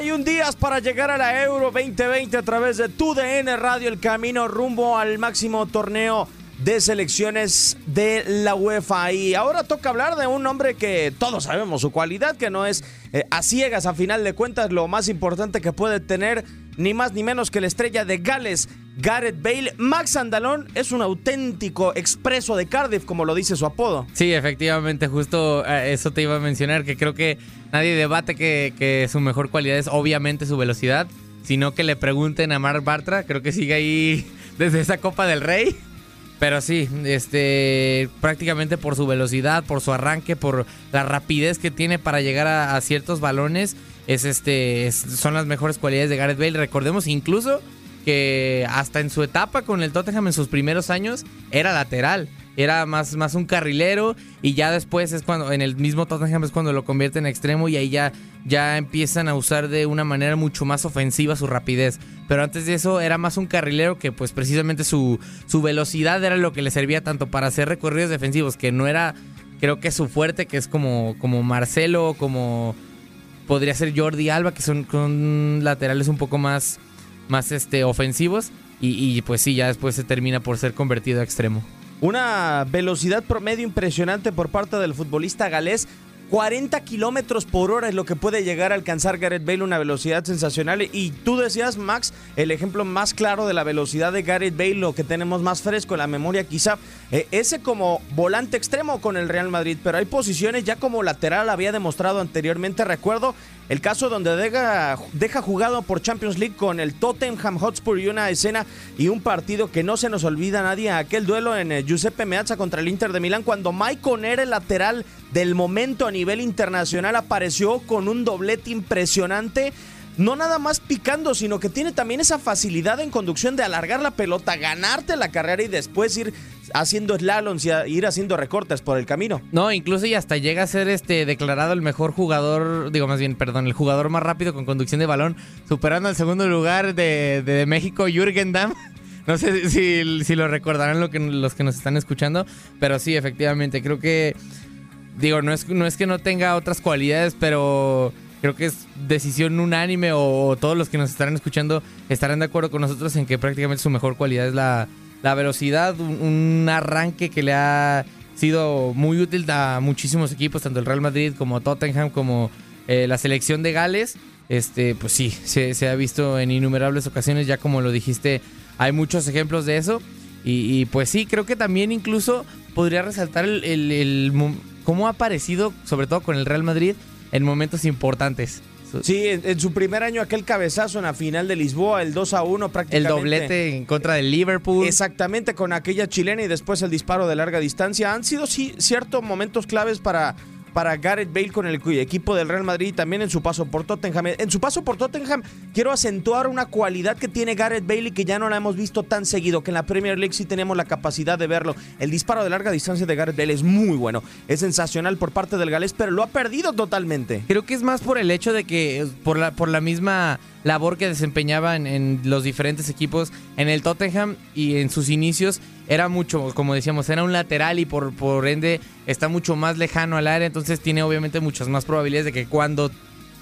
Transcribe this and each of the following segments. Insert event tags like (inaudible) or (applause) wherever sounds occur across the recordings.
...91 días para llegar a la Euro 2020 a través de TUDN Radio, el camino rumbo al máximo torneo de selecciones de la UEFA. Y ahora toca hablar de un hombre que todos sabemos su cualidad, que no es eh, a ciegas a final de cuentas lo más importante que puede tener ni más ni menos que la estrella de Gales, Gareth Bale. Max Andalón es un auténtico expreso de Cardiff, como lo dice su apodo. Sí, efectivamente, justo eh, eso te iba a mencionar, que creo que nadie debate que, su mejor cualidad es obviamente su velocidad, sino que le pregunten a Mark Bartra, creo que sigue ahí (laughs) desde esa Copa del Rey. Pero sí, este, prácticamente por su velocidad, por su arranque, por la rapidez que tiene para llegar a, ciertos balones, es este, es- son las mejores cualidades de Gareth Bale. Recordemos incluso que hasta en su etapa con el Tottenham en sus primeros años era lateral, era más, más un carrilero y ya después es cuando en el mismo Tottenham es cuando lo convierte en extremo y ahí ya, ya empiezan a usar de una manera mucho más ofensiva su rapidez. Pero antes de eso era más un carrilero que pues precisamente su, su velocidad era lo que le servía tanto para hacer recorridos defensivos, que no era creo que su fuerte, que es como, como Marcelo, como podría ser Jordi Alba, que son con laterales un poco más, más este, ofensivos. Y, y, pues sí, ya después se termina por ser convertido a extremo. Una velocidad promedio impresionante por parte del futbolista galés. 40 kilómetros por hora es lo que puede llegar a alcanzar Gareth Bale, una velocidad sensacional. Y tú decías, Max, el ejemplo más claro de la velocidad de Gareth Bale, lo que tenemos más fresco en la memoria, quizá eh, ese como volante extremo con el Real Madrid. Pero hay posiciones ya como lateral, había demostrado anteriormente. Recuerdo el caso donde deja, jugado por Champions League con el Tottenham Hotspur y una escena y un partido que no se nos olvida nadie, aquel duelo en eh, Giuseppe Meazza contra el Inter de Milán, cuando Mike Conner, el lateral del momento a nivel internacional, apareció con un doblete impresionante. No nada más picando, sino que tiene también esa facilidad en conducción de alargar la pelota, ganarte la carrera y después ir haciendo slaloms y ir haciendo recortes por el camino. No, incluso y hasta llega a ser este declarado el mejor jugador, digo más bien, perdón, el jugador más rápido con conducción de balón, superando al segundo lugar de, México, Jürgen Damm. (laughs) No sé si, lo recordarán lo que, los que nos están escuchando, pero sí, efectivamente, creo que, digo, no es, no es que no tenga otras cualidades, pero creo que es decisión unánime o, todos los que nos estarán escuchando estarán de acuerdo con nosotros en que prácticamente su mejor cualidad es la, la velocidad, un, arranque que le ha sido muy útil a muchísimos equipos, tanto el Real Madrid como Tottenham, como eh, la selección de Gales. Este, pues sí, se, ha visto en innumerables ocasiones, ya como lo dijiste, hay muchos ejemplos de eso. Y, pues sí, creo que también incluso podría resaltar el, el- el mo- cómo ha aparecido, sobre todo con el Real Madrid, en momentos importantes. Sí, en, en su primer año aquel cabezazo en la final de Lisboa, el 2 a 1 El prácticamente. doblete en contra del Liverpool. Exactamente, con aquella chilena y después el disparo de larga distancia. Han sido sí, ciertos momentos claves para, para Gareth Bale con el equipo del Real Madrid y también en su paso por Tottenham. En su paso por Tottenham quiero acentuar una cualidad que tiene Gareth Bale y que ya no la hemos visto tan seguido, que en la Premier League sí tenemos la capacidad de verlo. El disparo de larga distancia de Gareth Bale es muy bueno, es sensacional por parte del galés, pero lo ha perdido totalmente. Creo que es más por el hecho de que, por la, por la misma labor que desempeñaba en, en los diferentes equipos, en el Tottenham y en sus inicios, era mucho, como decíamos, era un lateral y por, por ende está mucho más lejano al área, entonces tiene obviamente muchas más probabilidades de que cuando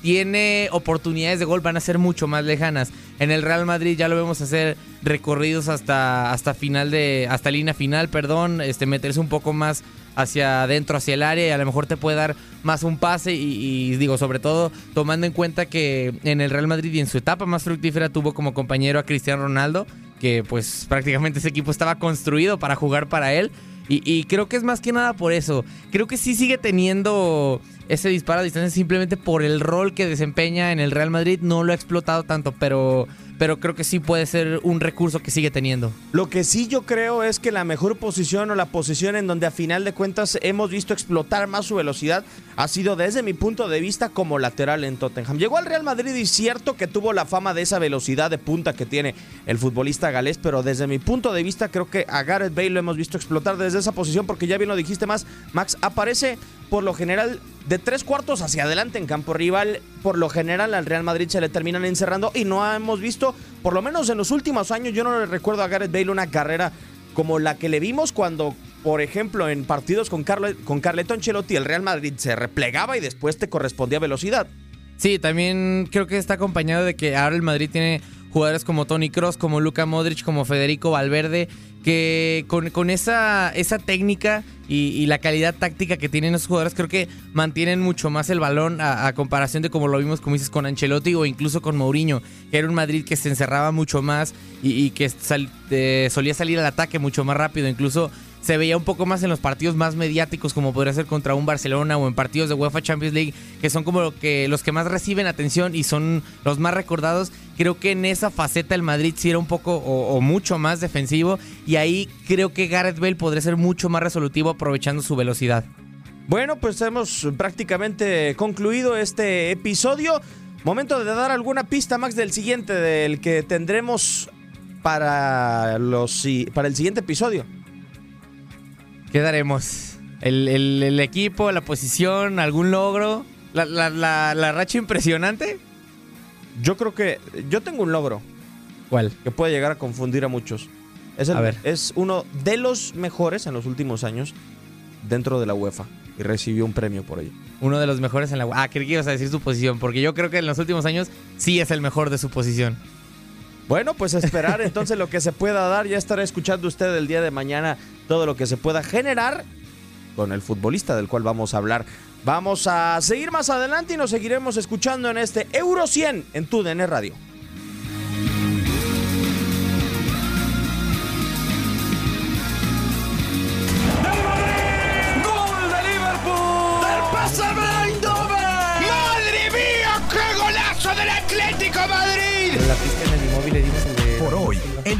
tiene oportunidades de gol van a ser mucho más lejanas. En el Real Madrid ya lo vemos hacer recorridos hasta, hasta final de. hasta línea final, perdón. Este, meterse un poco más hacia adentro, hacia el área, y a lo mejor te puede dar más un pase. Y, y digo, sobre todo, tomando en cuenta que en el Real Madrid y en su etapa más fructífera tuvo como compañero a Cristiano Ronaldo, que pues prácticamente ese equipo estaba construido para jugar para él. Y, creo que es más que nada por eso. Creo que sí sigue teniendo ese disparo a distancia simplemente por el rol que desempeña en el Real Madrid. No lo ha explotado tanto, pero, pero creo que sí puede ser un recurso que sigue teniendo. Lo que sí yo creo es que la mejor posición o la posición en donde a final de cuentas hemos visto explotar más su velocidad ha sido desde mi punto de vista como lateral en Tottenham. Llegó al Real Madrid y cierto que tuvo la fama de esa velocidad de punta que tiene el futbolista galés, pero desde mi punto de vista creo que a Gareth Bale lo hemos visto explotar desde esa posición porque ya bien lo dijiste más, Max, aparece por lo general de tres cuartos hacia adelante en campo rival. Por lo general al Real Madrid se le terminan encerrando y no hemos visto, por lo menos en los últimos años, yo no le recuerdo a Gareth Bale una carrera como la que le vimos cuando, por ejemplo, en partidos con, Carlo, con Carleto Ancelotti, el Real Madrid se replegaba y después te correspondía velocidad. Sí, también creo que está acompañado de que ahora el Madrid tiene jugadores como Tony Cross, como Luka Modric, como Federico Valverde, que con, con esa, esa técnica y, la calidad táctica que tienen esos jugadores, creo que mantienen mucho más el balón a, comparación de como lo vimos, como dices, con Ancelotti o incluso con Mourinho, que era un Madrid que se encerraba mucho más y, y que sal, eh, solía salir al ataque mucho más rápido, incluso se veía un poco más en los partidos más mediáticos, como podría ser contra un Barcelona o en partidos de UEFA Champions League, que son como los que más reciben atención y son los más recordados. Creo que en esa faceta el Madrid sí era un poco o, mucho más defensivo y ahí creo que Gareth Bale podría ser mucho más resolutivo aprovechando su velocidad. Bueno, pues hemos prácticamente concluido este episodio. Momento de dar alguna pista, Max, del siguiente, del que tendremos para el siguiente episodio. ¿Qué daremos? ¿El, el, el equipo, la posición, algún logro? ¿La, la, la, la racha impresionante? Yo creo que. Yo tengo un logro. ¿Cuál? Que puede llegar a confundir a muchos. Es, el, a ver. es uno de los mejores en los últimos años dentro de la UEFA. Y recibió un premio por ello. Uno de los mejores en la UEFA. Ah, creí que ibas a decir su posición. Porque yo creo que en los últimos años sí es el mejor de su posición. Bueno, pues esperar entonces lo que se pueda dar. Ya estará escuchando usted el día de mañana todo lo que se pueda generar con el futbolista del cual vamos a hablar. Vamos a seguir más adelante y nos seguiremos escuchando en este Euro 100 en TUDN Radio.